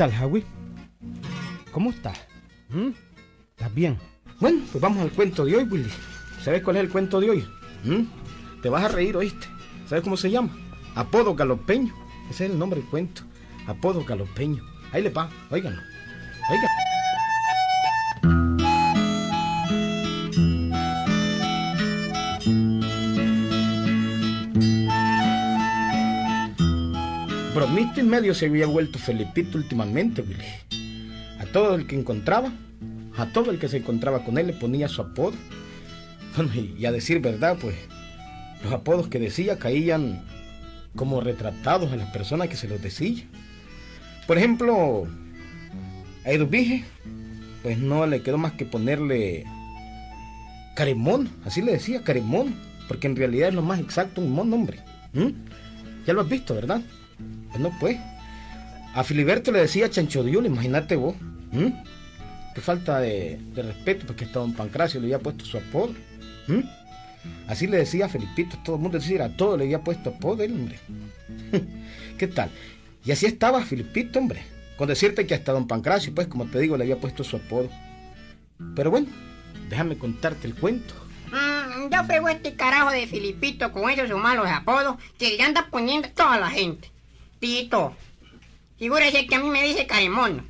¿Qué tal, Javi? ¿Cómo estás? ¿Mm? ¿Estás bien? Bueno, pues vamos al cuento de hoy, Willy. ¿Sabes cuál es el cuento de hoy? ¿Mm? Te vas a reír, ¿oíste? ¿Sabes cómo se llama? Apodo galopeño. Ese es el nombre del cuento. Apodo galopeño. Ahí le va, óiganlo. Oigan. Bromista y medio se había vuelto Felipito últimamente. A todo el que encontraba, a todo el que se encontraba con él le ponía su apodo. Bueno, y, a decir verdad, pues, los apodos que decía caían como retratados a las personas que se los decía. Por ejemplo, a Eduvige, pues no le quedó más que ponerle Caremón, así le decía, Caremón, porque en realidad es lo más exacto un mon hombre. ¿Mm? Ya lo has visto, ¿verdad? Pues no, pues. A Filiberto le decía Chancho Diul, imagínate vos. ¿Mm? Qué falta de, respeto, porque hasta don Pancracio le había puesto su apodo. Así le decía a todo el mundo decía, a todo le había puesto apodo el hombre. ¿Qué tal? Y así estaba Filipito, hombre. Con decirte que hasta don Pancracio, pues como te digo, le había puesto su apodo. Pero bueno, déjame contarte el cuento. Mm, yo frego este carajo de Filipito con esos malos apodos que le anda poniendo toda la gente. Tito, figúrese que a mí me dice Caremono.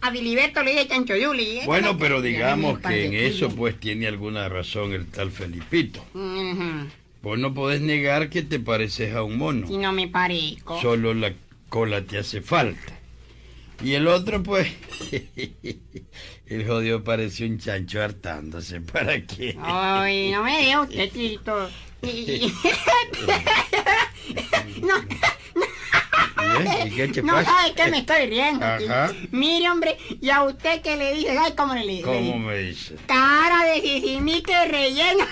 A Filiberto le dice Chancho Yuli. Bueno, pero digamos que en eso pues tiene alguna razón el tal Felipito. Ujú. Vos no podés negar que te pareces a un mono. Si no me parezco. Solo la cola te hace falta. Y el otro, pues, el jodido parece un chancho hartándose. ¿Para qué? Ay, no me diga usted, Tito. Y- no, ¿Eh? ¿Y qué te no sabe que me estoy riendo. Ajá. Mire, hombre, y a usted que le dice, ay, cómo le le dice. ¿Cómo me dice? Cara de sisimique relleno.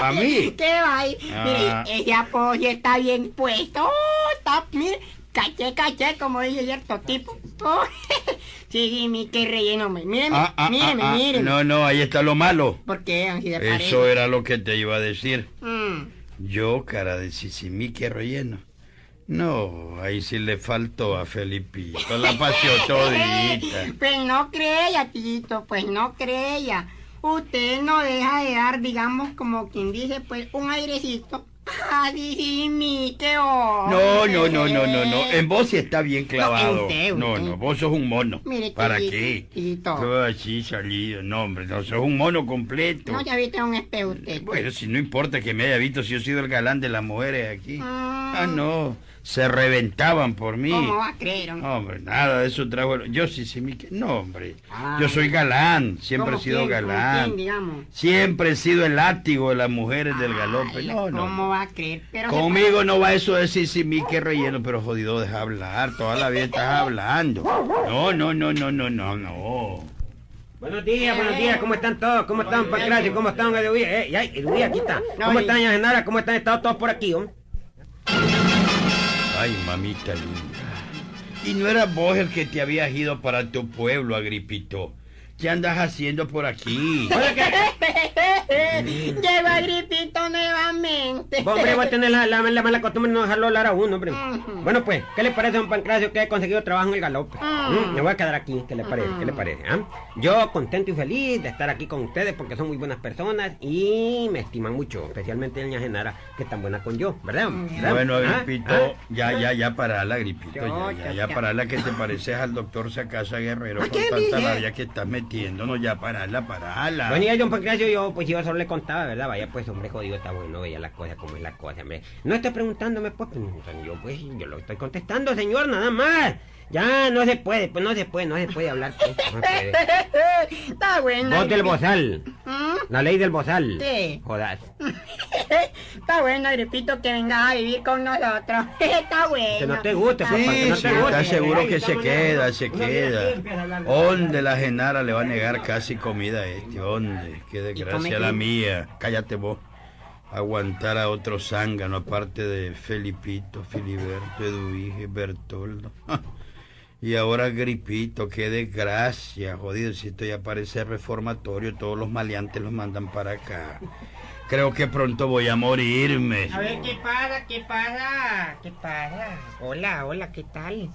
¿A mí? ¿Qué va ahí? Ah. Mire, ese apoyo está bien puesto. Oh, está, mire, caché, caché, como dice cierto tipo. Oh, sisimique relleno. hombre. Míreme, Ah, ah, míreme, ah, ah. míreme. No, no, ahí está lo malo. ¿Por qué? Así de parejo. Eso era lo que te iba a decir. Mm. Yo, cara de sisimique relleno. No, ahí sí le faltó a Felipito. La paseó todita. Pues no creya, Tito, pues no creya. Usted no deja de dar, digamos, como quien dice, pues, un airecito. Sí, mi, qué No, no, no, no, no, no. En vos sí está bien clavado. No, usted, No, usted. no, vos sos un mono. Mire, ¿Para Tito, qué? Tito. Todo así salido. No, hombre, no, sos un mono completo. No, ya viste un espejo usted. Bueno, si no importa que me haya visto si yo he sido el galán de las mujeres aquí. Ah. Ah, no. Se reventaban por mí. ¿Cómo va a creer? hombre? Hombre, nada de eso trajo. Yo sí, sí, mi... No, hombre. Ah. Yo soy galán. Siempre he ¿Cómo sido galán. quién, digamos? Siempre he sido el látigo de las mujeres del galope. Ay, No, no. ¿Cómo va a creer? Pero Conmigo no va eso de decir sí, mi que relleno, pero jodido, deja hablar. Toda la vida estás hablando. No, no, no, no, no, no, no. Buenos días, buenos días, ¿cómo están todos? ¿Cómo están, Pancracio? ¿Cómo están, Eduvía? Eh, ya, Eduvía, aquí está. ¿Cómo están, Genara? ¿Cómo están? ¿Están todos por aquí, hombre? Ay, mamita linda. Y no era vos el que te habías ido para tu pueblo, Agripito. ¿Qué andas haciendo por aquí? Lleva gripito nuevamente. Vos, hombre, vos tenés la, la, la mala costumbre de no dejarlo hablar a uno, hombre. Bueno, pues, ¿qué le parece, don Pancracio, que he conseguido trabajo en el galope? Mm. ¿Mm? Me voy a quedar aquí, ¿qué le parece? ¿Qué le parece? ah? Yo contento y feliz de estar aquí con ustedes porque son muy buenas personas y me estiman mucho, especialmente doña Genara, que es tan buena con yo, ¿verdad? ¿Verdad? Bueno, ¿Ah? Agripito, ¿Ah? ya, ya, ya parala, Agripito, ya, Yo, ya, ya, ya ya. parala que te pareces al doctor Sacasa Guerrero ¿A con qué tanta dije? labia que estás metiendo. No, ya parala, parala. Bueno, y a don Pancracio yo, pues yo solo le contaba, ¿verdad? Vaya, pues, hombre, jodido, está bueno, veía las cosas como es la cosa, hombre. No estoy preguntándome, pues, pues, yo, pues, yo lo estoy contestando, señor, nada más. Ya, no se puede, pues, no se puede, no se puede hablar, pues, no puede. Está bueno. Voz del bozal, ¿Mm? la ley del bozal. Sí. Jodas. Está bueno, Agripito, que vengas a vivir con nosotros. Está bueno. Que no te guste, pues, Sí, para que no sí, te guste. está seguro que se queda, se queda. ¿Dónde la Genara le va a negar casi comida a este? ¿Dónde? Qué desgracia la mía. Cállate vos. Aguantar a otro zángano aparte de Felipito, Filiberto, Eduvige, Bertoldo. Y ahora Gripito, qué desgracia, jodido, si esto ya parece reformatorio, todos los maleantes los mandan para acá. Creo que pronto voy a morirme. A ver, ¿qué pasa? ¿Qué pasa? ¿Qué pasa? Hola, hola, ¿qué tal?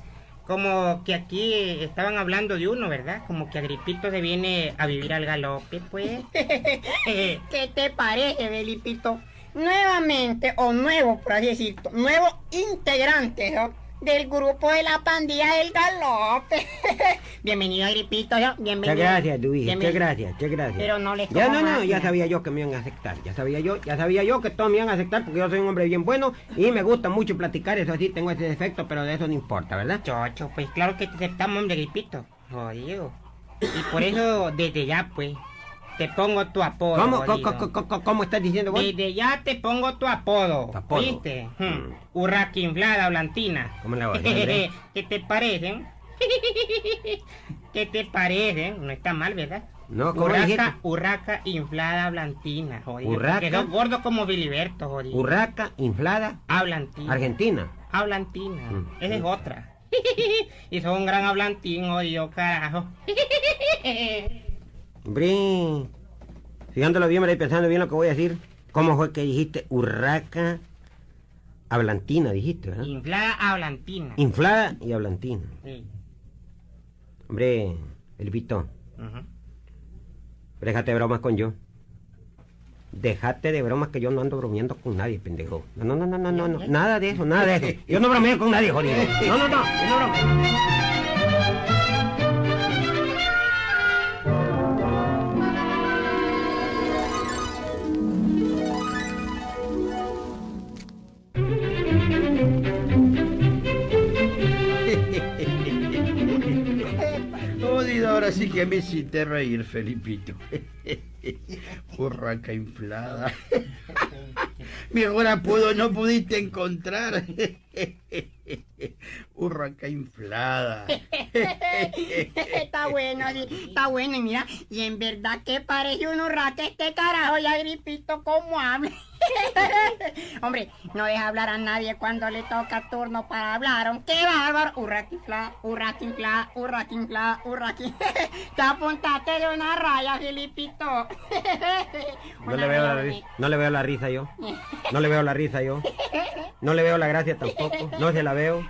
como que aquí estaban hablando de uno, ¿verdad? Como que Agripito se viene a vivir al galope, pues. ¿Qué te parece, Felipito? Nuevamente, o nuevo, por así decirlo, nuevo integrante ¿no? Del grupo de la pandilla del galope. Bienvenido, Agripito, ¿no? Bienvenido. Muchas gracias, Luis. Muchas gracias, muchas gracias. Pero no les Ya no, no, ya sabía yo que me iban a aceptar. Ya sabía yo, ya sabía yo que todos me iban a aceptar porque yo soy un hombre bien bueno y me gusta mucho platicar. Eso sí, tengo ese defecto, pero de eso no importa, ¿verdad? Chocho, pues claro que te aceptamos, hombre, Agripito. Jodido. Y por eso, desde ya, pues, te pongo tu apodo. ¿Cómo, jodido. co- co- co- cómo estás diciendo vos? Desde ya te pongo tu apodo. Apodo. ¿Viste? Hmm. Mm. Urraca inflada, blantina. ¿Cómo la voy hacer? ¿Qué te parecen? ¿Qué te parecen? No está mal, ¿verdad? No, ¿cómo dijiste? Urraca, urraca inflada, blantina, jodido. Urraca. Quedó gordo como Filiberto, jodido. Urraca, inflada, Hablantina. Argentina. Hablantina. Mm. Esa es otra. y son un gran hablantín, jodido, carajo. Hombre, fijándolo bien, me pensando bien lo que voy a decir. ¿Cómo fue que dijiste urraca, hablantina, dijiste, verdad? inflada, hablantina. Inflada y hablantina. Sí. Hombre, Felipito, Ujú. déjate de bromas con yo. Déjate de bromas que yo no ando bromeando con nadie, pendejo. No, no, no, no, no, no, no. Nada de eso, nada de eso. Yo no bromeo con nadie, jodido. No, no, no, yo no bromeo. Ahora sí que me hiciste reír, Felipito. Urraca inflada. Mejor apodo no pudiste encontrar. Urraca inflada. está bueno, está bueno. Y mira, y en verdad que parece un urraca este carajo y Agripito como habla. Hombre, no deja hablar a nadie cuando le toca turno para hablar. hombre. ¡Qué bárbaro! Urraquinfla, urraquinfla, urraquinfla, urraqui. Te apuntaste de una raya, Filipito. No le veo la risa, no le veo la risa yo. No le veo la risa yo. No le veo la gracia tampoco. No se la veo.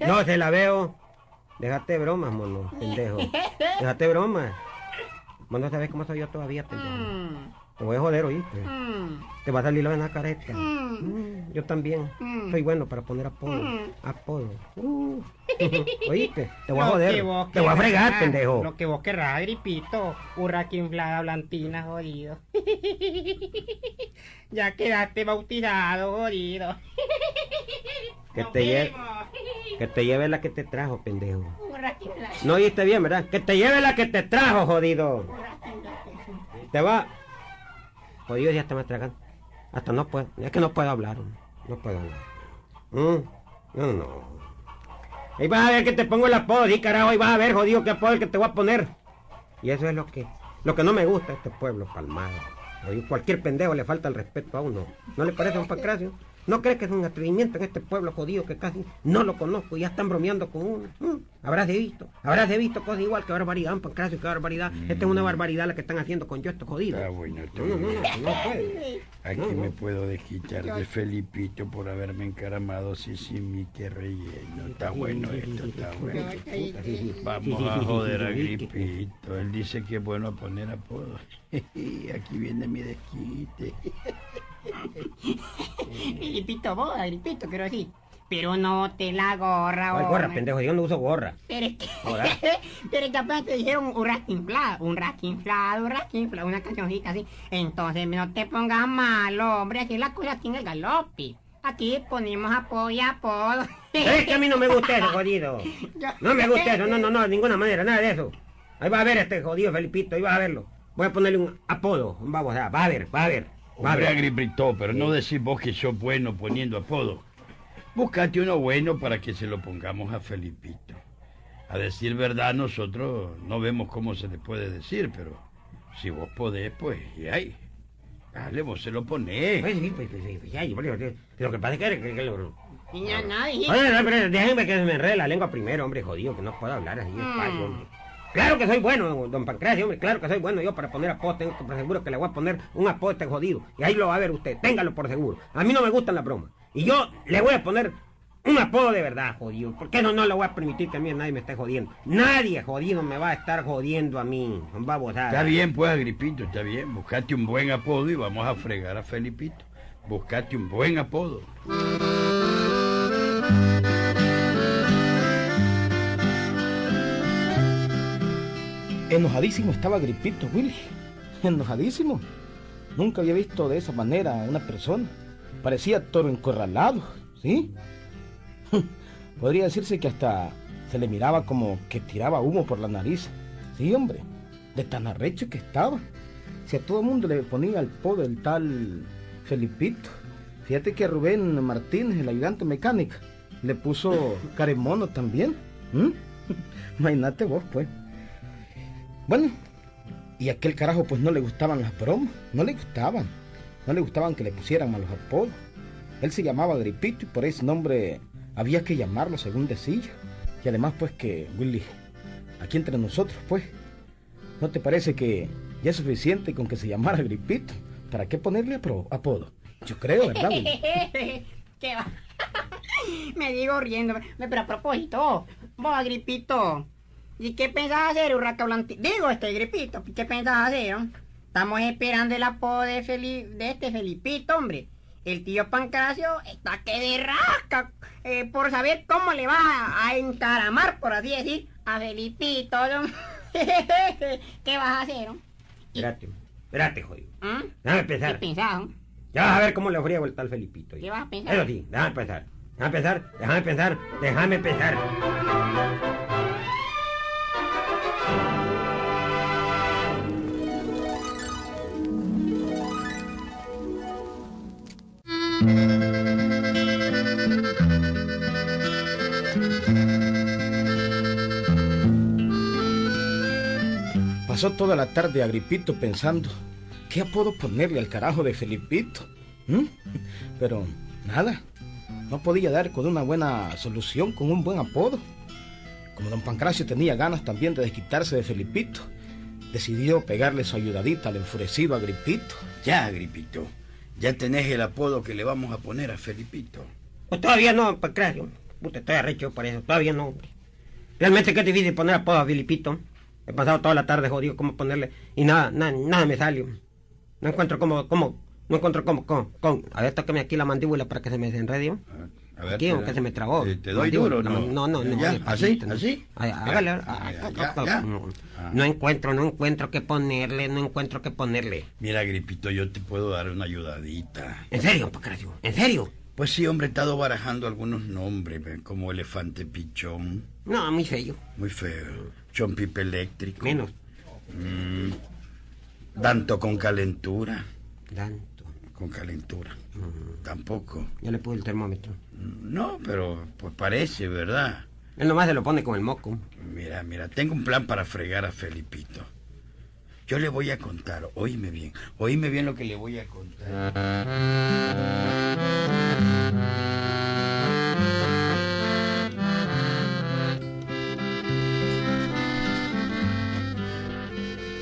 No se la veo. Déjate bromas, mono, pendejo. Déjate bromas. Vos no sabes cómo soy yo todavía, pendejo. Mm, Te voy a joder, oíste. mm, Te va a salir la careta. mm. Mm, yo también. Soy bueno para poner apodo. Apodo. Uh. Oíste, te voy a joder. vos Te voy a fregar, pendejo. Lo que vos querrás, gripito. Urraca inflada, blantina, jodido. ya quedaste bautizado, jodido. Que te lleve-. Que te lleve la que te trajo, pendejo. No oíste bien, ¿verdad? Que te lleve la que te trajo, jodido. Te va. Jodido, ya te me tragan. Hasta no puedo. Es que no puedo hablar. No puedo hablar. Mm, No, no. Ahí vas a ver que te pongo el apodo, sí, carajo. Ahí vas a ver, jodido, qué apodo el que te voy a poner. Y eso es lo que, lo que no me gusta este pueblo palmado. Cualquier pendejo le falta el respeto a uno. ¿No le parece, don Pancracio? ¿No crees que es un atrevimiento en este pueblo jodido que casi no lo conozco y ya están bromeando con uno? ¿Mm? Habrás de visto, habrás de visto cosas igual, que barbaridad, don Pancracio, qué barbaridad. Esta es una barbaridad la que están haciendo con yo estos jodidos. Está bueno, No, no, puede. Aquí No, no. me puedo desquitar de Felipito por haberme encaramado, sí, sí, mi que relleno. Está bueno esto, está bueno. Vamos a joder a. Gripito. Él dice que es bueno poner apodo. Aquí viene mi desquite. Gripito, vos, Gripito, quiero decir. Pero no te la gorra, ¿Cuál gorra, hombre. pendejo? Yo no uso gorra. Pero es que, pero es que apenas te dijeron un raquinflado, un raquinflado, un raquinflado, una cancioncita así. Entonces no te pongas malo, hombre, aquí la cosa tiene el galope. Aquí ponemos apodo y apodo. Es que a mí no me gusta eso, jodido. No me gusta eso, no, no, no, de ninguna manera, nada de eso. Ahí va a ver este jodido Felipito, ahí va a verlo. Voy a ponerle un apodo, vamos, a va a ver, va a ver. Hombre, ver. Agripito, pero no decís vos que sos bueno poniendo apodo. Búscate uno bueno para que se lo pongamos a Felipito. A decir verdad, nosotros no vemos cómo se le puede decir, pero si vos podés, pues, y ahí. Dale, vos se lo ponés. Pues sí, pues, pues, sí, pues, ay, bueno, Lo que pasa es que... que- que lo- Niña, nadie. Oye, no, pero déjenme que se me enrede la lengua primero, hombre, jodido, que no puedo hablar así despacio, Mm. hombre. Claro que soy bueno, don Pancracio, hombre, claro que soy bueno yo para poner apodo, tengo por seguro que le voy a poner un apodo este jodido. Y ahí lo va a ver usted, téngalo por seguro. A mí no me gustan las bromas. Y yo le voy a poner Un apodo de verdad, jodido. Porque no, no lo voy a permitir que a mí nadie me esté jodiendo. Nadie jodido me va a estar jodiendo a mí. Babosada. Está bien, pues, Agripito, está bien. Buscate un buen apodo y vamos a fregar a Felipito. Buscate un buen apodo. Enojadísimo estaba Gripito, Willy. Enojadísimo. Nunca había visto de esa manera a una persona. Parecía toro encorralado, ¿sí? Podría decirse que hasta se le miraba como que tiraba humo por la nariz. Sí, hombre, de tan arrecho que estaba. Si a todo el mundo le ponía el po del tal Felipito. Fíjate que Rubén Martínez, el ayudante mecánico, le puso caremono también. ¿Mm? Imagínate vos, pues. Bueno, y aquel carajo pues no le gustaban las bromas, no le gustaban. No le gustaban que le pusieran malos apodos. Él se llamaba Gripito y por ese nombre había que llamarlo según decía. Y además pues que, Willy, aquí entre nosotros pues, ¿no te parece que ya es suficiente con que se llamara Gripito? ¿Para qué ponerle apodo? Yo creo, ¿verdad, Willy? ¿Qué va? Me digo riendo. Pero a propósito, vos, Agripito, ¿y qué pensás hacer, Urraca Blanti? Digo, este Gripito, ¿qué pensás hacer? oh? Estamos esperando el apodo de, Feli- de este Felipito, hombre. El tío Pancracio está que de rasca eh, por saber cómo le vas a, a encaramar, por así decir, a Felipito. ¿no? ¿Qué vas a hacer? oh? Espérate, espérate, jodido. ¿Mm? Déjame ¿Qué pensar. pensás? oh? Ya vas a ver cómo le friego el tal Felipito. ¿Qué vas a pensar? Eso sí, déjame pensar. Déjame pensar, déjame pensar, déjame pensar. Pasó toda la tarde Agripito pensando, ¿qué apodo ponerle al carajo de Felipito? ¿Mm? Pero nada, no podía dar con una buena solución, con un buen apodo. Como don Pancracio tenía ganas también de desquitarse de Felipito, decidió pegarle su ayudadita al enfurecido Agripito. Ya, Agripito. Ya tenés el apodo que le vamos a poner a Felipito. Pues todavía no, Pancracio. Puta, estoy arrecho por eso. Todavía no. Realmente que es difícil poner apodo a Filipito. He pasado toda la tarde jodido cómo ponerle y nada, nada, nada me salió. No encuentro cómo, cómo, no encuentro cómo, cómo, cómo. A ver, tócame aquí la mandíbula para que se me desenrede. A ver, se me trabó. Eh, ¿Te doy duro no? No, no, no. ¿Así? ¿Así? Hágale. No, encuentro, no encuentro qué ponerle, no encuentro qué ponerle. Mira, Agripito, yo te puedo dar una ayudadita. ¿En serio, Pancracio? ¿En serio? Pues sí, hombre, he estado barajando algunos nombres, como elefante pichón, No, muy feo. muy feo, chompipe eléctrico. Menos. Mm, Danto con calentura, Tanto. con calentura. Tampoco. Ya le puse el termómetro. No, pero pues parece, ¿verdad? Él nomás se lo pone con el moco. Mira, mira, tengo un plan para fregar a Felipito. Yo le voy a contar, oíme bien, oíme bien lo que le voy a contar.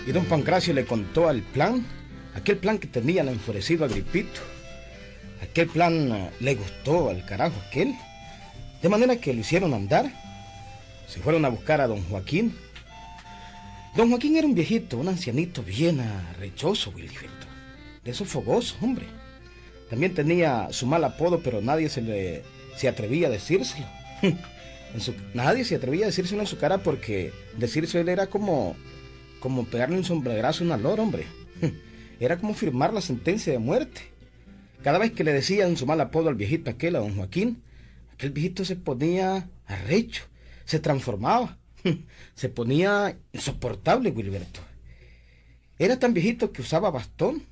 Y don Pancracio le contó al plan, aquel plan que tenía el enfurecido Agripito. Aquel plan eh, le gustó al carajo aquel. De manera que lo hicieron andar. Se fueron a buscar a don Joaquín. Don Joaquín era un viejito, un ancianito bien arrechoso, Wilfredo. De esos fogosos, hombre. También tenía su mal apodo, pero nadie se le se atrevía a decírselo. Nadie se atrevía a decírselo en su cara porque decírselo era como como pegarle un sombrerazo a una lora, hombre. Era como firmar la sentencia de muerte. Cada vez que le decían su mal apodo al viejito aquel, a don Joaquín, aquel viejito se ponía arrecho, se transformaba, se ponía insoportable, Wilberto. Era tan viejito que usaba bastón.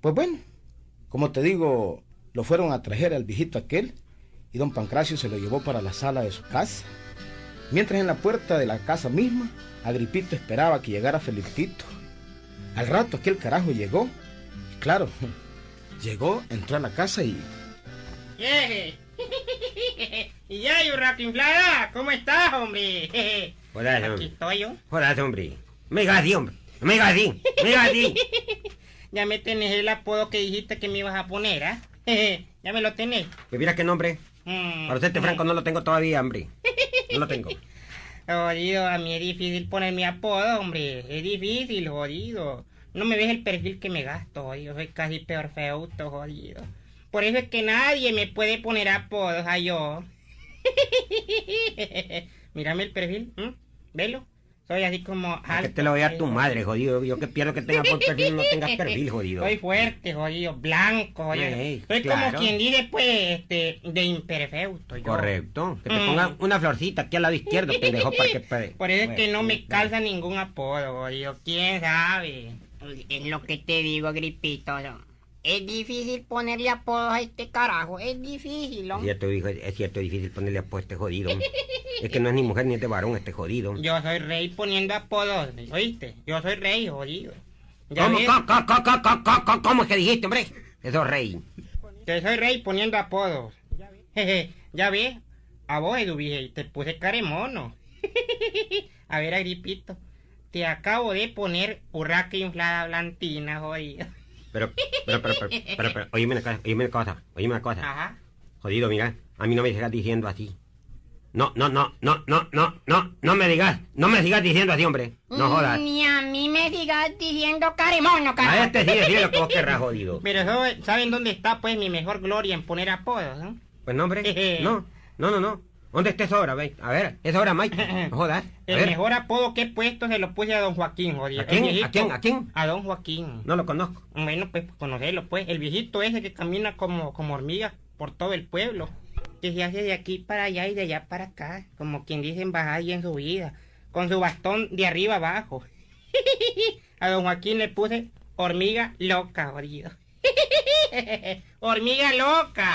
Pues bueno, como te digo, lo fueron a traer al viejito aquel y don Pancracio se lo llevó para la sala de su casa. Mientras en la puerta de la casa misma, Agripito esperaba que llegara Felipito. Al rato aquel carajo llegó. Y claro, llegó, entró a la casa y... Yeje. y ya, Urraca inflada, ¿cómo estás, hombre? Hola, Aquí hombre. estoy yo. Jodas, hombre. Me hombre. Me así. Me. Ya me tenés el apodo que dijiste que me ibas a poner, ¿ah? ya me lo tenés. Que mira qué nombre. Mm. Para serte franco, no lo tengo todavía, hombre. No lo tengo. Jodido, a mí es difícil poner mi apodo, hombre. Es difícil, jodido. No me ves el perfil que me gasto, jodido. Soy casi peor feuto, jodido. Por eso es que nadie me puede poner apodos a yo. Mírame el perfil, ¿m? Velo. Soy así como que te lo voy a dar tu madre, jodido. Yo que quiero que tengas por perfil no tengas perfil, jodido. Soy fuerte, jodido, blanco, jodido. Ey, Soy claro. como quien dice, pues, este, de imperfecto. yo. Correcto. Que te Mm. pongan una florcita aquí al lado izquierdo, pendejo, para que... Por eso es que no me calza ningún apodo, jodido. ¿Quién sabe? Es lo que te digo, Gripito. Es difícil ponerle apodos a este carajo. Es difícil, Es ¿no? cierto, hijo, es cierto, es difícil ponerle apodo a este jodido. Es que no es ni mujer ni es de varón este jodido. Yo soy rey poniendo apodos, ¿oíste? Yo soy rey, jodido. ¿Cómo, co- cómo es que dijiste, hombre? Eso es rey. que soy rey poniendo apodos. Jeje, ya ves, a vos, Eduvige, te puse caremono. a ver, Agripito, te acabo de poner urraca inflada blantina, jodido. Pero, pero, pero, pero, pero, pero, oíme una cosa, oíme una cosa, oíme una cosa. Ajá. Jodido, mira, a mí no me sigas diciendo así. No, no, no, no, no, no, no, no me digas, no me sigas diciendo así, hombre. No jodas. Ni a mí me digas diciendo caremono, A carajo. este sí, sí, lo que vos querrás, jodido. Pero ¿saben dónde está, pues, mi mejor gloria en poner apodos, no? Pues no, hombre, no, no, no, no. ¿Dónde está esa hora, ve? A ver, esa hora, Mike. No jodas. El ver, mejor apodo que he puesto se lo puse a don Joaquín, jodido. ¿A quién? Viejito- ¿A quién? ¿A quién? A don Joaquín. no lo conozco. Bueno, pues conocerlo, pues. El viejito ese que camina como, como hormiga por todo el pueblo. Que se hace de aquí para allá y de allá para acá. Como quien dice en bajada y en subida. Con su bastón de arriba abajo. A don Joaquín le puse hormiga loca, jodido. hormiga loca.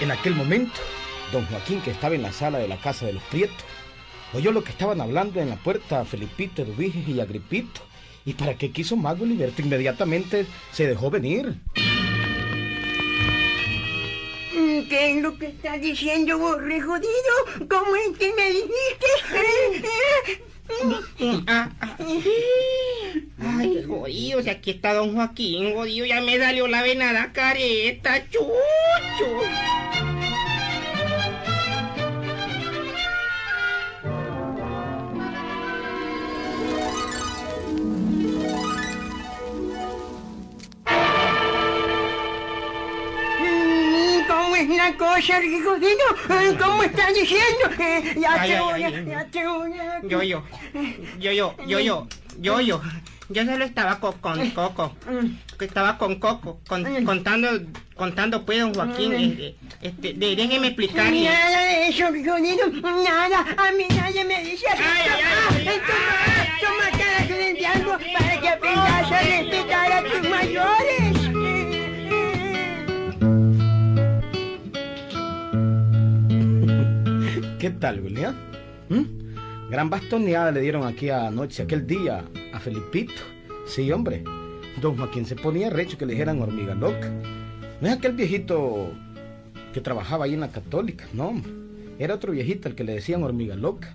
En aquel momento, don Joaquín, que estaba en la sala de la casa de los Prietos, oyó lo que estaban hablando en la puerta a Felipito, Eduviges y Agripito. Y para qué quiso Mago Liberto, inmediatamente se dejó venir. ¿Qué es lo que estás diciendo vos, re jodido? ¿Cómo es que me dijiste? Ay, jodido, si aquí está don Joaquín, jodido, ya me salió la venada careta, chucho. ¿Cómo es la cosa, re jodido? Eh, ¿Cómo estás diciendo? Eh, Ya Ay, te ay, voy ay. Ya te voy. Yo, yo, yo, yo, yo, yo, yo, yo. Yo solo estaba co- con Coco, que estaba con Coco, con- contando, contando pues don Joaquín, este, este, de- déjeme explicarle. Nada de eso, re jodido. Nada. A mí nadie me dice. Ay, ay, ay, Toma, ay, ay, ay, ay, de ay, para que ay, aprendas a ay, respetar a ay, tus ¿Qué tal, William? ¿Mm? Gran bastoneada le dieron aquí anoche, aquel día, a Felipito. Sí, hombre. Don Joaquín se ponía recho que le dijeran hormiga loca. No es aquel viejito que trabajaba ahí en la católica, no. Era otro viejito al que le decían hormiga loca.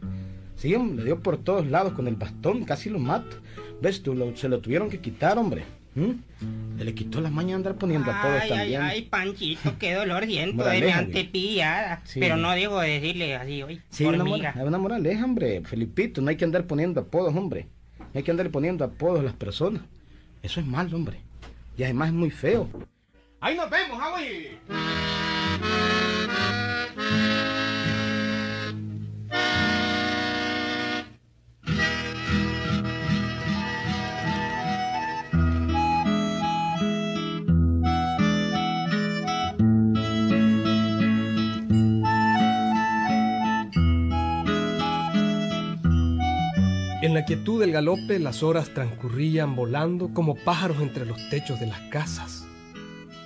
Sí, hombre, le dio por todos lados con el bastón, casi lo mata. ¿Ves tú? Se lo tuvieron que quitar, hombre. ¿Mm? Se le quitó la maña de andar poniendo apodos Ay, ay, también. ay, Panchito, qué dolor siento de mi Moraleja, antepillada. Sí. Pero no dejo de decirle así hoy. Sí, una, hormiga. mora- una moraleja, hombre. Felipito, no hay que andar poniendo apodos, hombre. No hay que andar poniendo apodos a las personas. Eso es malo, hombre. Y además es muy feo. Ahí nos vemos, Javi. Quietud del galope las horas transcurrían volando como pájaros entre los techos de las casas,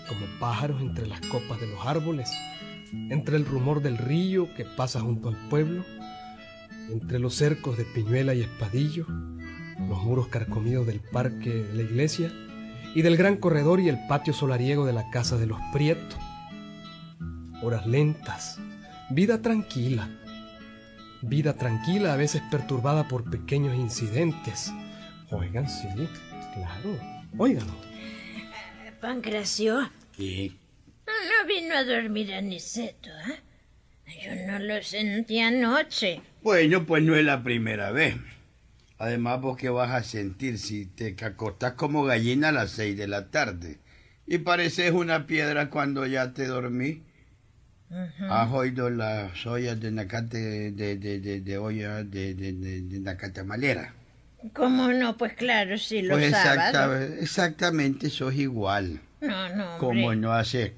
como pájaros entre las copas de los árboles, entre el rumor del río que pasa junto al pueblo, entre los cercos de piñuela y espadillo, los muros carcomidos del parque de la iglesia y del gran corredor y el patio solariego de la casa de los Prieto. Horas lentas, vida tranquila, Vida tranquila, a veces perturbada por pequeños incidentes. Oigan, sí, claro. Óiganlo. Pancracio, ¿Qué? no vino a dormir Aniceto, ¿ah? Yo no lo sentí anoche. Bueno, pues no es la primera vez. Además, vos qué vas a sentir si te acostás como gallina a las seis de la tarde y pareces una piedra cuando ya te dormí. ¿Has oído las ollas de nacate, de, de, de, de olla de, de, de, de nacatamalera? ¿Cómo no? Pues claro, sí, los Pues exacta- exactamente sos igual. No, no, hombre. Como no hace...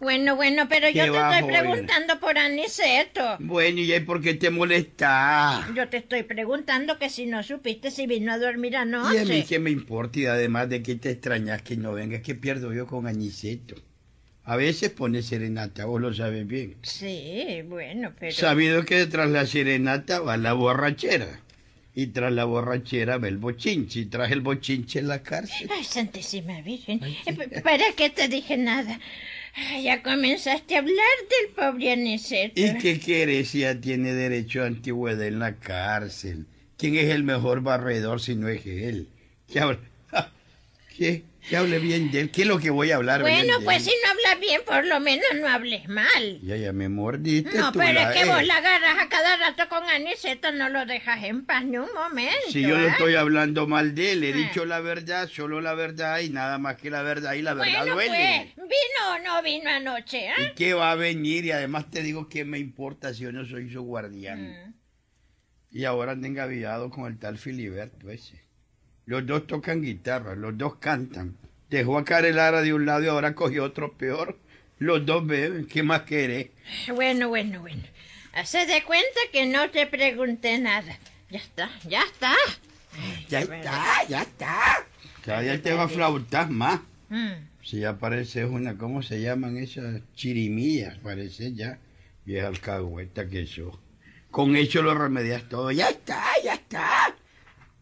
Bueno, bueno, pero yo te estoy preguntando por Aniceto. Bueno, ¿y por qué te molesta? Yo te estoy preguntando que si no supiste si vino a dormir Y a mí anoche. qué me importa, y además de que te extrañas que no venga, que pierdo yo con Aniceto. A veces pone serenata, vos lo sabes bien. Sí, bueno, pero... Sabido que tras la serenata va la borrachera. Y tras la borrachera va el bochinche. Y tras el bochinche la cárcel. Ay, Santísima Virgen, eh, ¿para qué te dije nada? Ay, Ya comenzaste a hablar del pobre Aniceto. ¿Y qué quieres si ya tiene derecho a antigüedad en la cárcel? ¿Quién es el mejor barredor si no es él? ¿Qué? Que hable bien de él. ¿Qué es lo que voy a hablar bien Bueno, de pues si no hablas bien, por lo menos no hables mal. Ya, ya me mordiste No, tú pero la- es que eh. vos la agarras a cada rato con Aniceto, no lo dejas en paz ni un momento. Si yo no ¿eh? estoy hablando mal de él, he Ah. dicho la verdad, solo la verdad y nada más que la verdad y la verdad Bueno, duele. pues, ¿vino o no vino anoche, ¿Y ah? qué va a venir? Y además te digo que me importa si yo no soy su guardián. Mm. Y ahora anda engaviado con el tal Filiberto ese. Los dos tocan guitarra, los dos cantan. Dejó a Carelara de un lado y ahora cogió otro peor. Los dos beben, ¿qué más querés? Bueno, bueno, bueno. Hace de cuenta que no te pregunté nada. Ya está, ya está. Ya está, ya está. Cada día te va a flautar más. Mm. Si ya pareces una, ¿cómo se llaman esas chirimías? Parece ya vieja alcahueta que eso. Con eso lo remedias todo. Ya está, ya está.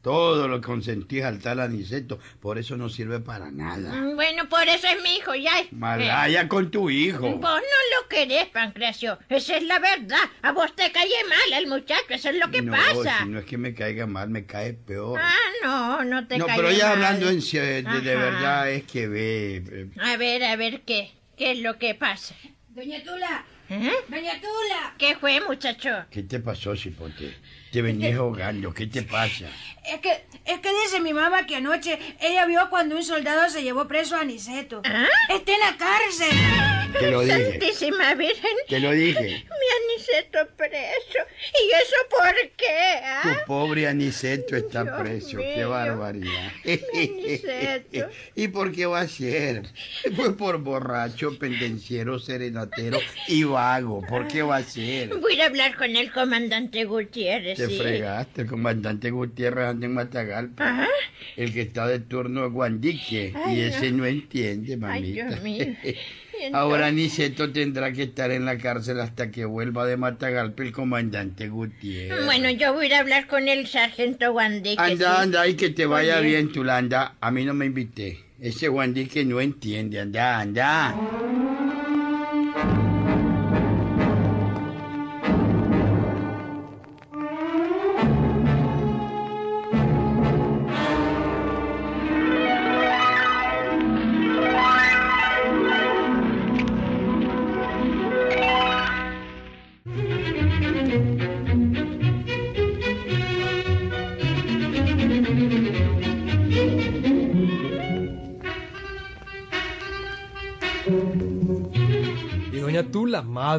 Todo lo consentís al tal Aniceto. Por eso no sirve para nada. Mm, Bueno, por eso es mi hijo, ya. Eh, Malaya con tu hijo. Vos no lo querés, Pancracio. Esa es la verdad. A vos te cae mal el muchacho, eso es lo que no, pasa. si no es que me caiga mal, me cae peor. Ah, no, no te no, cae pero ya hablando en serio, de, de verdad es que ve. eh, A ver, a ver, ¿qué? ¿Qué es lo que pasa? Doña Tula, ¿Eh? Doña Tula. ¿Qué fue, muchacho? ¿Qué te pasó, Cipote? Te venías ahogando, ¿qué te pasa? Es que, es que dice mi mamá que anoche ella vio cuando un soldado se llevó preso a Aniceto. ¿Ah? Está en la cárcel. Te lo dije. Santísima Virgen. Te lo dije. Mi Aniceto preso. ¿Y eso por qué? ah? Tu pobre Aniceto está Dios preso. Qué barbaridad. Aniceto. ¿Y por qué va a ser? Pues por borracho, pendenciero, serenatero y vago. ¿Por qué va a ser? Voy a hablar con el comandante Gutiérrez. Te sí. fregaste, el comandante Gutiérrez anda en Matagalpa. Ajá. El que está de turno es Guandique. Ay, y ese no entiende, Ay, mamita. Dios mío. Ahora Aniceto tendrá que estar en la cárcel hasta que vuelva de Matagalpa el comandante Gutiérrez. Bueno, yo voy a ir a hablar con el sargento Wandique. Anda, sí. anda, y que te vaya bien. Tulanda. A mí no me invité. Ese Wandy que no entiende. Anda, anda.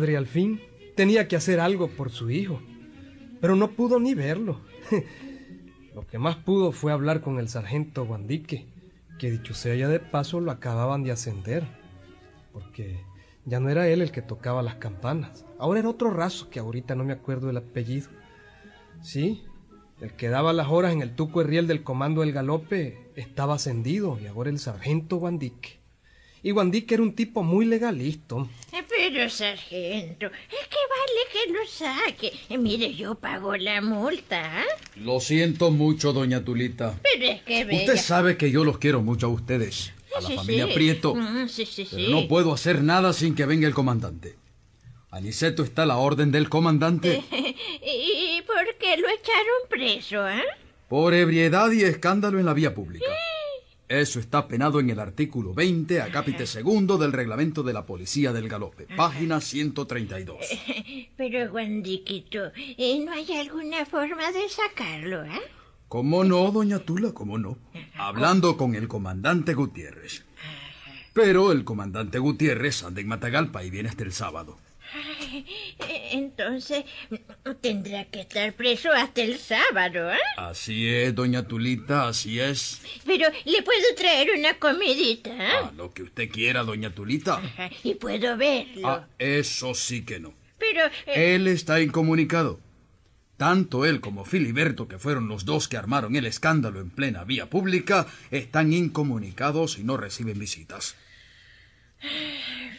Madre al fin, tenía que hacer algo por su hijo. Pero no pudo ni verlo. Lo que más pudo fue hablar con el sargento Guandique, que dicho sea ya de paso lo acababan de ascender. Porque ya no era él el que tocaba las campanas. Ahora era otro raso que ahorita no me acuerdo del apellido. Sí, el que daba las horas en el tuco riel del comando del galope estaba ascendido y ahora el sargento Guandique. Y Guandique era un tipo muy legalista. Eh, Pero, sargento, es que vale que lo saque. Eh, Mire, yo pago la multa, ¿ah? Lo siento mucho, doña Tulita. Pero es que vea. Usted sabe que yo los quiero mucho a ustedes, a la Sí, familia sí. Prieto. Mm, sí, sí, Pero sí. no puedo hacer nada sin que venga el comandante. Aniceto está a la orden del comandante ¿Y por qué lo echaron preso, ah? por ebriedad y escándalo en la vía pública. Eso está penado en el artículo 20, acápite segundo del reglamento de la policía del galope, página 132. Pero, Guandiquito, ¿eh, ¿no hay alguna forma de sacarlo, eh? ¿Cómo no, doña Tula? ¿Cómo no? Hablando con el comandante Gutiérrez. Pero el comandante Gutiérrez anda en Matagalpa y viene hasta el sábado. Ay, entonces tendrá que estar preso hasta el sábado, ¿eh? Así es, doña Tulita, así es. Pero le puedo traer una comidita, ¿eh? Ah, lo que usted quiera, doña Tulita. Ajá, Y puedo verlo. Ah, eso sí que no. Pero, eh, Él está incomunicado. Tanto él como Filiberto, que fueron los dos que armaron el escándalo en plena vía pública, están incomunicados y no reciben visitas.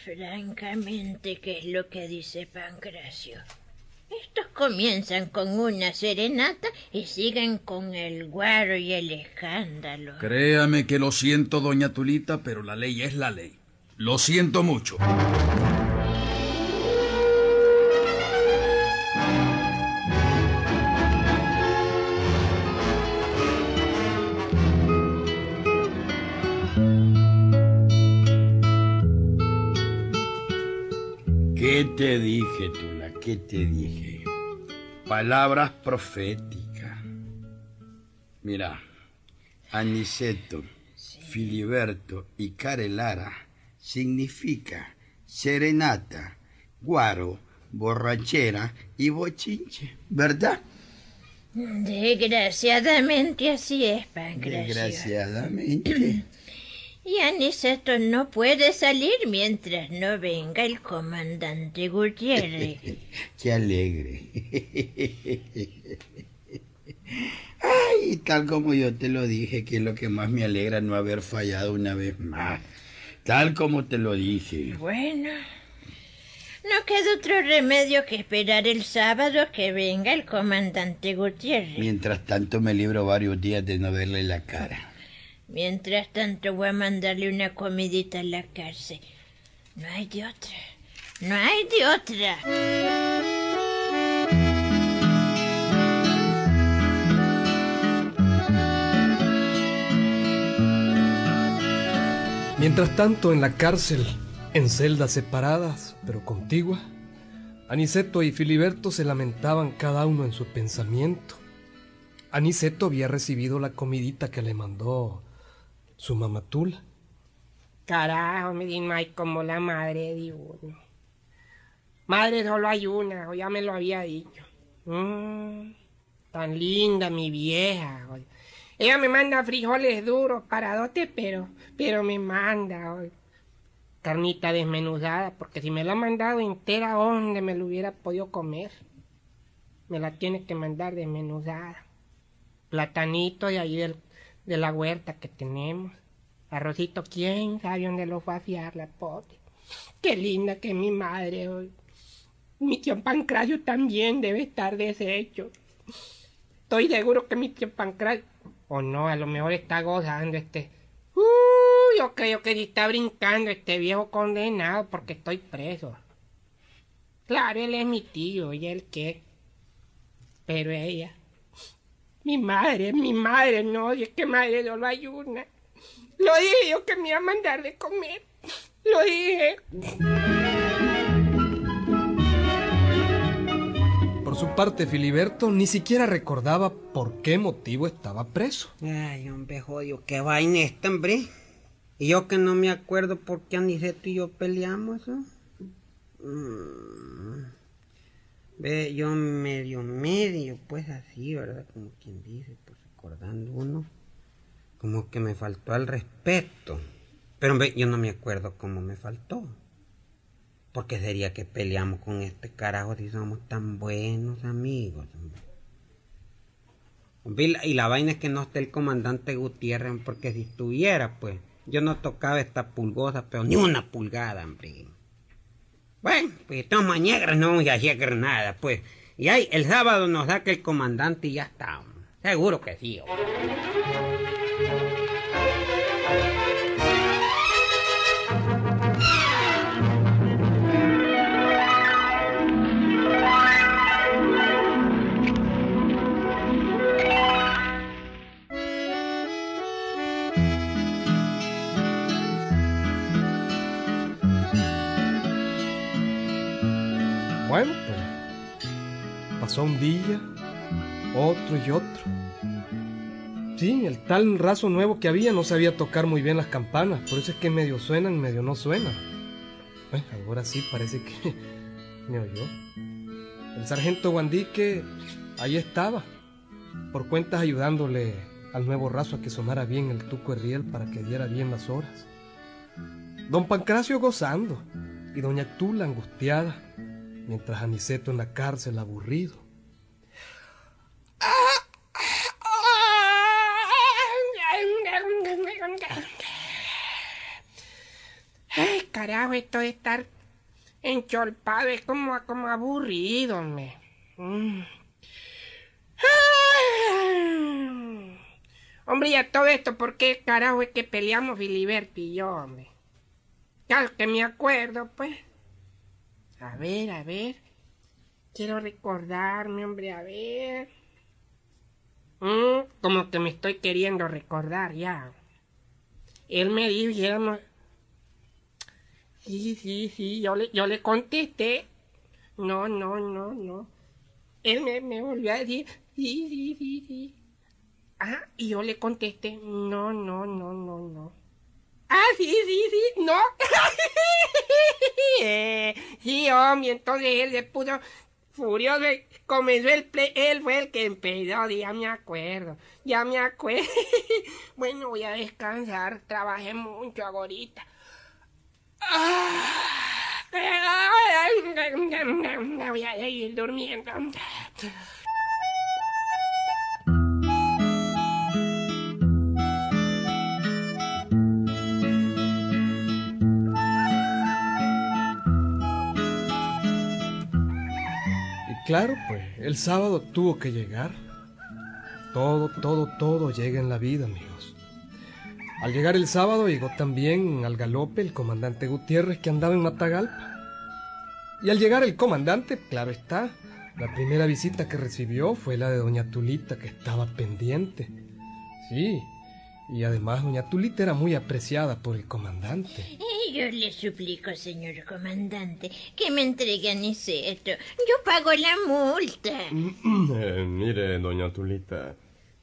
Francamente, ¿qué es lo que dice Pancracio? Estos comienzan con una serenata y siguen con el guaro y el escándalo. Créame que lo siento, doña Tulita, pero la ley es la ley. Lo siento mucho. Te dije, Tula? ¿Qué te dije? Palabras proféticas. Mira, Aniceto, Filiberto y Carelara significa serenata, guaro, borrachera y bochinche, ¿verdad? Desgraciadamente así es, Pancracio. Desgraciadamente. Y Aniceto no puede salir mientras no venga el comandante Gutiérrez. Qué alegre. Ay, tal como yo te lo dije, que es lo que más me alegra no haber fallado una vez más. Tal como te lo dije. Bueno, no queda otro remedio que esperar el sábado que venga el comandante Gutiérrez. Mientras tanto me libro varios días de no verle la cara. Mientras tanto voy a mandarle una comidita a la cárcel. No hay de otra. No hay de otra. Mientras tanto, en la cárcel, en celdas separadas, pero contiguas, Aniceto y Filiberto se lamentaban cada uno en su pensamiento. Aniceto había recibido la comidita que le mandó su mamatula. Carajo, no hay como la madre de uno. Madre solo hay una, o ya me lo había dicho. Mm, tan linda mi vieja. Ella me manda frijoles duros para dote, pero, pero me manda oye, carnita desmenuzada, porque si me la ha mandado entera, ¿dónde me lo hubiera podido comer? Me la tiene que mandar desmenuzada. Platanito de ahí del, de la huerta que tenemos. Arrocito, ¿quién sabe dónde lo fue a fiar la pobre? Qué linda que mi madre hoy. Mi tío Pancracio también debe estar deshecho. Estoy seguro que mi tío Pancracio... O no, a lo mejor está gozando este... Uy, yo creo que está brincando este viejo condenado porque estoy preso. Claro, él es mi tío, ¿y él qué? Pero ella... Mi madre, mi madre, no, y es que madre solo hay una. Lo dije yo que me iba a mandar de comer. Lo dije. Por su parte, Filiberto ni siquiera recordaba por qué motivo estaba preso. Ay, hombre, jodido, qué vaina esta, hombre. Y yo que no me acuerdo por qué Aniceto y yo peleamos, ¿no? Mm. Ve, yo medio, medio, pues así, ¿verdad? Como quien dice, pues recordando uno. Como que me faltó al respeto. Pero ve, yo no me acuerdo cómo me faltó. Porque sería que peleamos con este carajo si somos tan buenos amigos. hombre. Y la vaina es que no esté el comandante Gutiérrez, porque si estuviera, pues, yo no tocaba esta pulgosa, pero ni una pulgada, hombre. Bueno, pues estamos negras, no vamos a hacer nada, pues. Y ahí, el sábado nos saca el comandante ya está. Seguro que sí. Un día, otro y otro. Sí, el tal raso nuevo que había no sabía tocar muy bien las campanas, por eso es que medio suenan, medio no suenan. Bueno, ahora sí parece que me oyó. El sargento Guandique ahí estaba, por cuentas ayudándole al nuevo raso a que sonara bien el tuco riel para que diera bien las horas. Don Pancracio gozando y doña Tula angustiada, mientras Aniceto en la cárcel aburrido. Ay, carajo, esto de estar encholpado es como, como aburrido, me. Mm. Hombre, y a todo esto, ¿por qué carajo es que peleamos Filiberto y yo, hombre? Claro que me acuerdo, pues. A ver, a ver. Quiero recordarme, hombre, a ver. Mm, como que me estoy queriendo recordar ya. Él me dijo. Sí, sí, sí, yo le, yo le contesté. No, no, no, no. Él me, me volvió a decir, sí, sí, sí, sí. Ah, y yo le contesté, no, no, no, no, no. Ah, sí, sí, sí, no. Eh, sí, hombre, entonces él se puso furioso, y comenzó el play, él fue el que empezó, ya me acuerdo, ya me acuerdo. bueno, voy a descansar, trabajé mucho ahorita. Ah, voy a seguir durmiendo. Claro, pues el sábado tuvo que llegar. Todo, todo, todo llega en la vida, amigos. Al llegar el sábado llegó también al galope el comandante Gutiérrez que andaba en Matagalpa. Y al llegar el comandante, claro está, la primera visita que recibió fue la de doña Tulita que estaba pendiente. Sí, y además doña Tulita era muy apreciada por el comandante. Eh, Yo le suplico, señor comandante, que me entregue a Niceto. Yo pago la multa. Eh, mire, doña Tulita,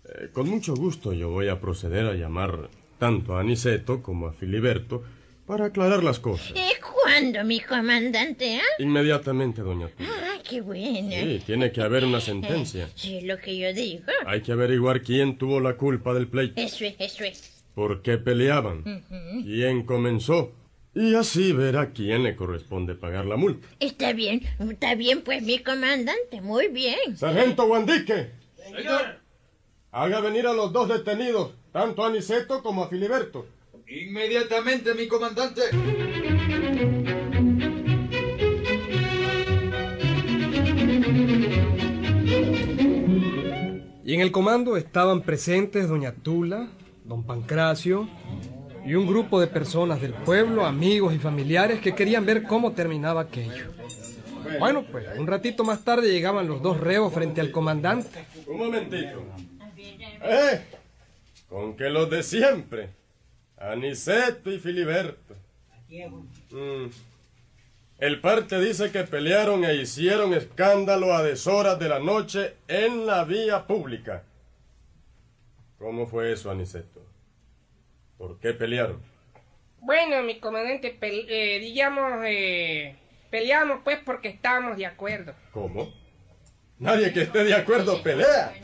eh, con mucho gusto yo voy a proceder a llamar tanto a Aniceto como a Filiberto para aclarar las cosas. ¿Eh, ¿Cuándo, mi comandante? ah? Inmediatamente, doña Tulita. Qué bueno. Sí, tiene que haber una sentencia. Sí, es lo que yo digo. Hay que averiguar quién tuvo la culpa del pleito, Eso es, eso es. por qué peleaban, quién comenzó, y así ver a quién le corresponde pagar la multa. Está bien, está bien, pues, mi comandante, muy bien. Sargento Guandique. Señor. Haga venir a los dos detenidos, tanto a Aniceto como a Filiberto. Inmediatamente, mi comandante. Y en el comando estaban presentes doña Tula, don Pancracio y un grupo de personas del pueblo, amigos y familiares que querían ver cómo terminaba aquello. Bueno, pues un ratito más tarde llegaban los dos reos frente al comandante. Un momentito. ¿Eh? Con que los de siempre. Aniceto y Filiberto. Mm. El parte dice que pelearon e hicieron escándalo a deshoras de la noche en la vía pública. ¿Cómo fue eso, Aniceto? ¿Por qué pelearon? Bueno, mi comandante, eh, digamos, eh, peleamos pues porque estábamos de acuerdo. ¿Cómo? Nadie que esté de acuerdo pelea.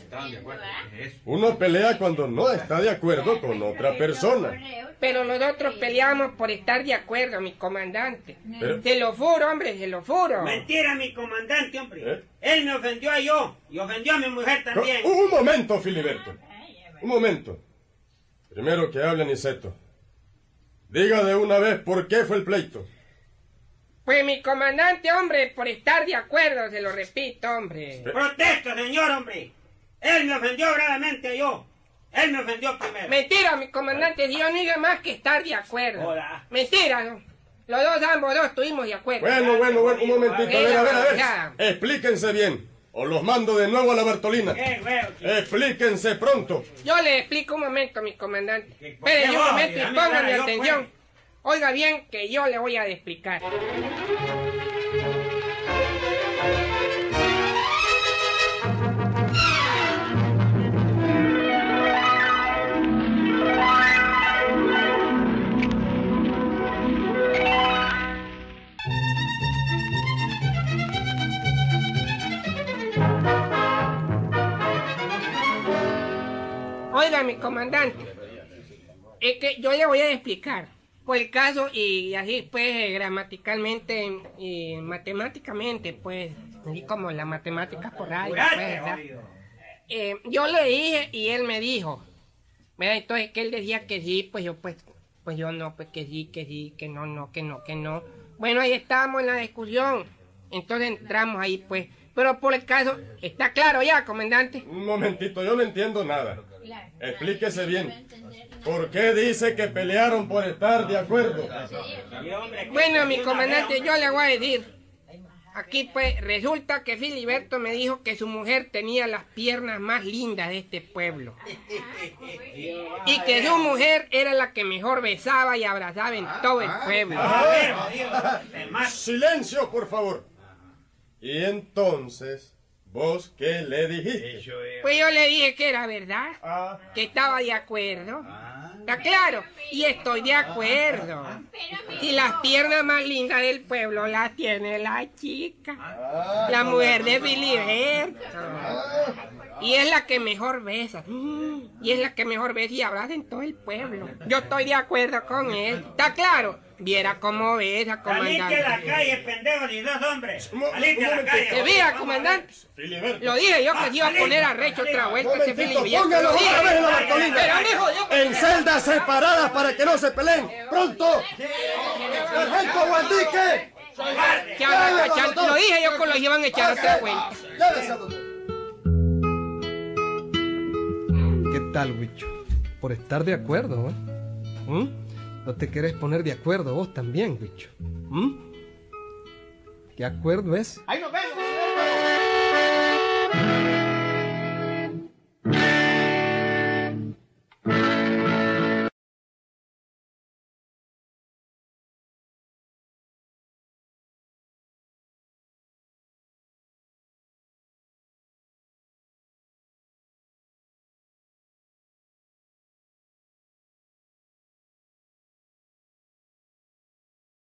Uno pelea cuando no está de acuerdo con otra persona. Pero nosotros peleamos por estar de acuerdo, mi comandante. Pero- Se lo juro, hombre, se lo juro. Mentira, mi comandante, hombre. ¿Eh? Él me ofendió a yo y ofendió a mi mujer también. Un momento, Filiberto. Un momento. Primero que hable Aniceto. Diga de una vez por qué fue el pleito. Pues mi comandante, hombre, por estar de acuerdo, se lo repito, hombre. Protesto, señor, hombre. Él me ofendió gravemente a yo. Él me ofendió primero. Mentira, mi comandante, yo no diga más que estar de acuerdo. Joda. Mentira, ¿no? Los dos, ambos dos, estuvimos de acuerdo. Bueno, bueno, bueno, un momentito. A ver, a ver, a Ya. ver. Explíquense bien. O los mando de nuevo a la Bartolina. Eh, güey, Explíquense pronto. Yo le explico un momento, mi comandante. ¿Por qué Espere un momento y póngame yo, atención. Oiga bien que yo le voy a explicar. Oiga, mi comandante, es que yo le voy a explicar por el caso y así pues gramaticalmente y matemáticamente pues así como la matemática por radio pues, ¿verdad? Eh, yo le dije y él me dijo ¿verdad? entonces que él decía que sí pues yo pues pues yo no pues que sí que sí que no no que no que no bueno ahí estábamos en la discusión entonces entramos ahí pues pero por el caso está claro ya comandante Un momentito, yo no entiendo nada. Explíquese bien. ¿Por qué dice que pelearon por estar de acuerdo? Bueno, mi comandante, yo le voy a decir. Aquí pues resulta que Filiberto me dijo que su mujer tenía las piernas más lindas de este pueblo. Y que su mujer era la que mejor besaba y abrazaba en todo el pueblo. Silencio, por favor. Y entonces, ¿vos qué le dijiste? Pues yo le dije que era verdad, que estaba de acuerdo. Está claro, y estoy de acuerdo. Y las piernas más lindas del pueblo las tiene la chica, la mujer de Filiberto. Y es la que mejor besa. Y es la que mejor besa y abraza en todo el pueblo. Yo estoy de acuerdo con él. ¿Está claro? Viera cómo besa, Salite a la comandante. calle, pendejo, ni dos hombres. Salite la calle. Viera, comandante. Lo dije yo que se iba a poner a recho otra vuelta ese Filiberto. Póngalo otra vez en la Bartolina. En celdas separadas para que no se peleen. ¡Pronto! ¡Sargento Guandique! Que Lo dije yo que los iban a echar otra vuelta. ¿Qué tal, Wicho? Por estar de acuerdo, ¿eh? ¿Mm? No te querés poner de acuerdo vos también, Wicho. ¿Mm? ¿Qué acuerdo es? ¡Ahí nos vemos!